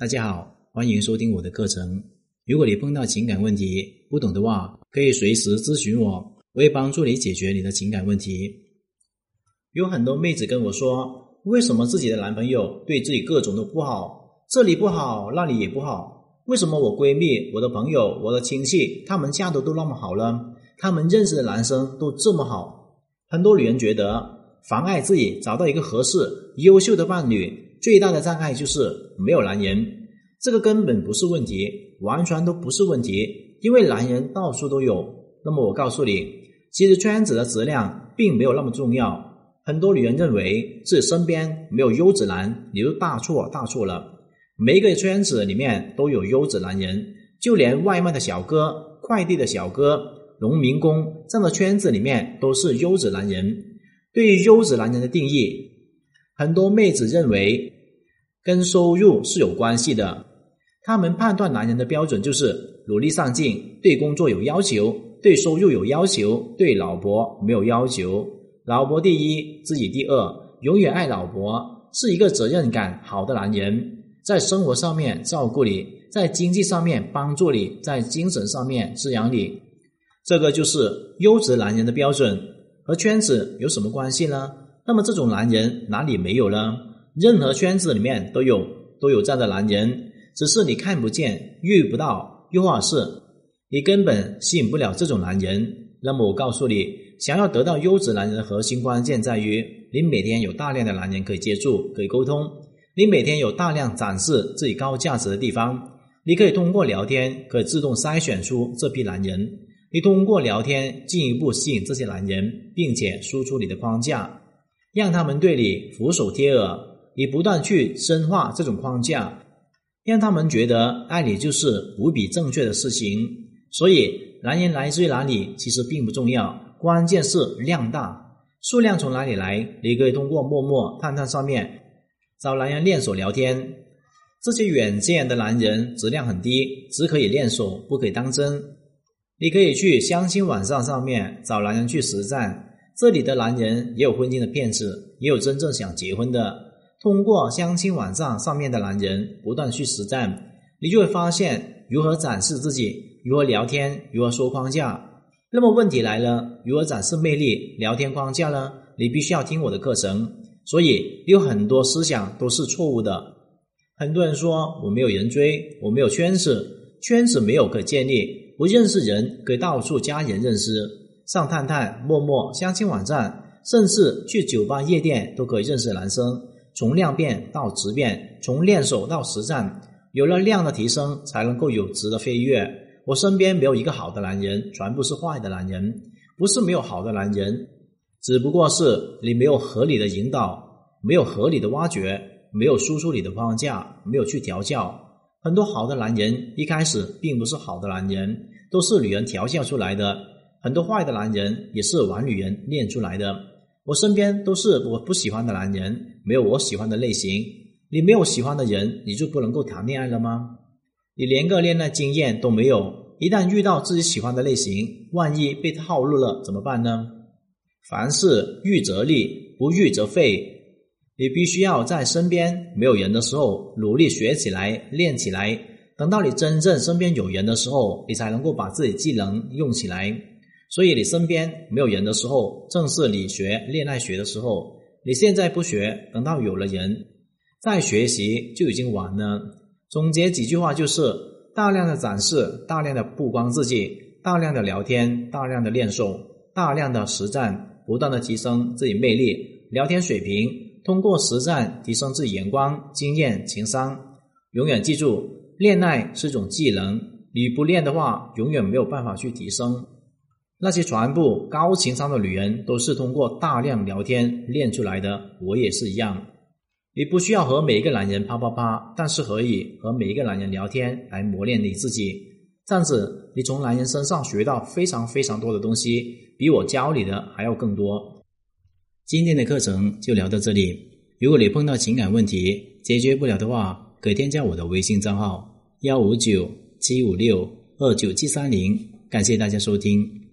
大家好，欢迎收听我的课程。如果你碰到情感问题不懂的话，可以随时咨询我，我会帮助你解决你的情感问题。有很多妹子跟我说，为什么自己的男朋友对自己各种都不好，这里不好，那里也不好？为什么我闺蜜、我的朋友、我的亲戚，他们嫁的都那么好呢，他们认识的男生都这么好？很多女人觉得，妨碍自己找到一个合适、优秀的伴侣。最大的障碍就是没有男人，这个根本不是问题，完全都不是问题，因为男人到处都有。那么我告诉你，其实圈子的质量并没有那么重要。很多女人认为自己身边没有优质男，你就大错大错了。每一个圈子里面都有优质男人，就连外卖的小哥、快递的小哥、农民工这样的圈子里面都是优质男人。对于优质男人的定义。很多妹子认为跟收入是有关系的，他们判断男人的标准就是努力上进，对工作有要求，对收入有要求，对老婆没有要求，老婆第一，自己第二，永远爱老婆，是一个责任感好的男人，在生活上面照顾你，在经济上面帮助你，在精神上面滋养你，这个就是优质男人的标准，和圈子有什么关系呢？那么这种男人哪里没有呢？任何圈子里面都有，都有这样的男人，只是你看不见、遇不到，又或者是你根本吸引不了这种男人。那么我告诉你，想要得到优质男人的核心关键在于，你每天有大量的男人可以接触、可以沟通，你每天有大量展示自己高价值的地方，你可以通过聊天可以自动筛选出这批男人，你通过聊天进一步吸引这些男人，并且输出你的框架。让他们对你俯首帖耳，你不断去深化这种框架，让他们觉得爱你就是无比正确的事情。所以，男人来自于哪里其实并不重要，关键是量大。数量从哪里来？你可以通过陌陌、探探上面找男人练手聊天。这些远见的男人质量很低，只可以练手，不可以当真。你可以去相亲网站上面找男人去实战。这里的男人也有婚姻的骗子，也有真正想结婚的。通过相亲网站上面的男人不断去实战，你就会发现如何展示自己，如何聊天，如何说框架。那么问题来了，如何展示魅力、聊天框架呢？你必须要听我的课程。所以有很多思想都是错误的。很多人说我没有人追，我没有圈子，圈子没有可建立，不认识人可以到处加人认识。上探探、陌陌、相亲网站，甚至去酒吧、夜店都可以认识男生。从量变到质变，从练手到实战，有了量的提升，才能够有质的飞跃。我身边没有一个好的男人，全部是坏的男人。不是没有好的男人，只不过是你没有合理的引导，没有合理的挖掘，没有输出你的框架，没有去调教。很多好的男人一开始并不是好的男人，都是女人调教出来的。很多坏的男人也是玩女人练出来的。我身边都是我不喜欢的男人，没有我喜欢的类型。你没有喜欢的人，你就不能够谈恋爱了吗？你连个恋爱经验都没有，一旦遇到自己喜欢的类型，万一被套路了怎么办呢？凡事预则立，不预则废。你必须要在身边没有人的时候努力学起来、练起来，等到你真正身边有人的时候，你才能够把自己技能用起来。所以你身边没有人的时候，正是你学恋爱学的时候。你现在不学，等到有了人再学习就已经晚了。总结几句话就是：大量的展示，大量的曝光自己，大量的聊天，大量的练手，大量的实战，不断的提升自己魅力、聊天水平。通过实战提升自己眼光、经验、情商。永远记住，恋爱是一种技能，你不练的话，永远没有办法去提升。那些全部高情商的女人都是通过大量聊天练出来的，我也是一样。你不需要和每一个男人啪啪啪，但是可以和每一个男人聊天来磨练你自己。这样子，你从男人身上学到非常非常多的东西，比我教你的还要更多。今天的课程就聊到这里。如果你碰到情感问题解决不了的话，可以添加我的微信账号幺五九七五六二九七三零。感谢大家收听。